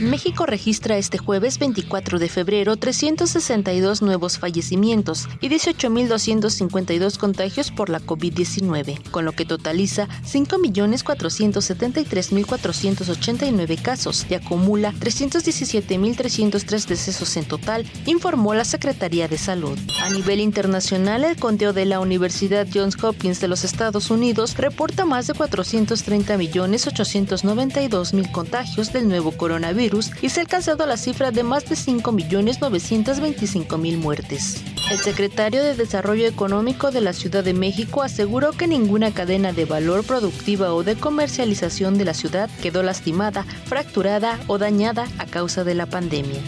México registra este jueves 24 de febrero 362 nuevos fallecimientos y 18.252 contagios por la COVID-19, con lo que totaliza 5.473.489 casos y acumula 317.303 decesos en total, informó la Secretaría de Salud. A nivel internacional, el conteo de la Universidad Johns Hopkins de los Estados Unidos reporta más de 430.892.000 contagios del nuevo coronavirus y se ha alcanzado la cifra de más de 5.925.000 muertes. El secretario de Desarrollo Económico de la Ciudad de México aseguró que ninguna cadena de valor productiva o de comercialización de la ciudad quedó lastimada, fracturada o dañada a causa de la pandemia.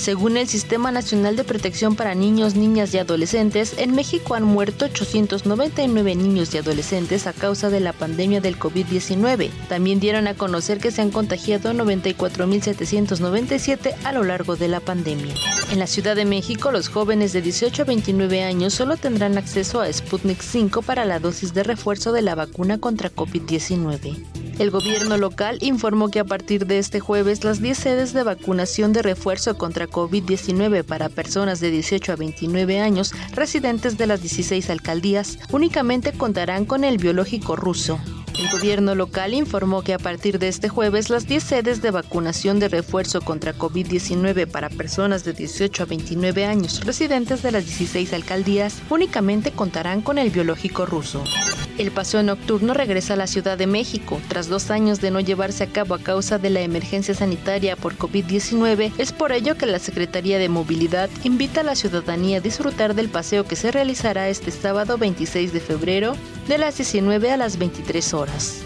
Según el Sistema Nacional de Protección para Niños, Niñas y Adolescentes, en México han muerto 899 niños y adolescentes a causa de la pandemia del COVID-19. También dieron a conocer que se han contagiado 94.797 a lo largo de la pandemia. En la Ciudad de México, los jóvenes de 18 a 29 años solo tendrán acceso a Sputnik 5 para la dosis de refuerzo de la vacuna contra COVID-19. El gobierno local informó que a partir de este jueves las 10 sedes de vacunación de refuerzo contra COVID-19 para personas de 18 a 29 años residentes de las 16 alcaldías únicamente contarán con el biológico ruso. El gobierno local informó que a partir de este jueves las 10 sedes de vacunación de refuerzo contra COVID-19 para personas de 18 a 29 años residentes de las 16 alcaldías únicamente contarán con el biológico ruso. El paseo nocturno regresa a la Ciudad de México. Tras dos años de no llevarse a cabo a causa de la emergencia sanitaria por COVID-19, es por ello que la Secretaría de Movilidad invita a la ciudadanía a disfrutar del paseo que se realizará este sábado 26 de febrero de las 19 a las 23 horas.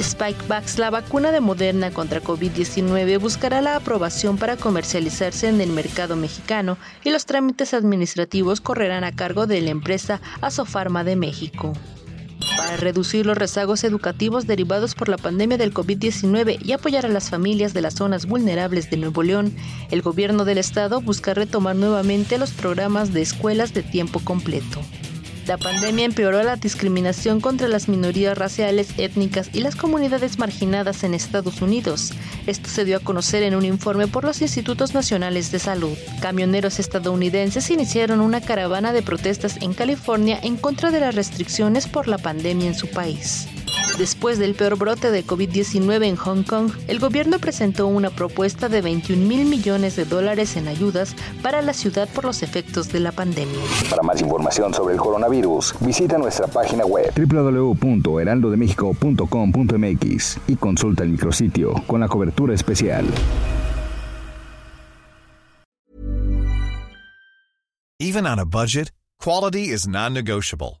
Spikevax, la vacuna de Moderna contra COVID-19, buscará la aprobación para comercializarse en el mercado mexicano y los trámites administrativos correrán a cargo de la empresa Asofarma de México. Para reducir los rezagos educativos derivados por la pandemia del COVID-19 y apoyar a las familias de las zonas vulnerables de Nuevo León, el gobierno del estado busca retomar nuevamente los programas de escuelas de tiempo completo. La pandemia empeoró la discriminación contra las minorías raciales, étnicas y las comunidades marginadas en Estados Unidos. Esto se dio a conocer en un informe por los Institutos Nacionales de Salud. Camioneros estadounidenses iniciaron una caravana de protestas en California en contra de las restricciones por la pandemia en su país. Después del peor brote de COVID-19 en Hong Kong, el gobierno presentó una propuesta de 21 mil millones de dólares en ayudas para la ciudad por los efectos de la pandemia. Para más información sobre el coronavirus, visita nuestra página web www.heraldodemexico.com.mx y consulta el micrositio con la cobertura especial. Even on a budget, quality is non-negotiable.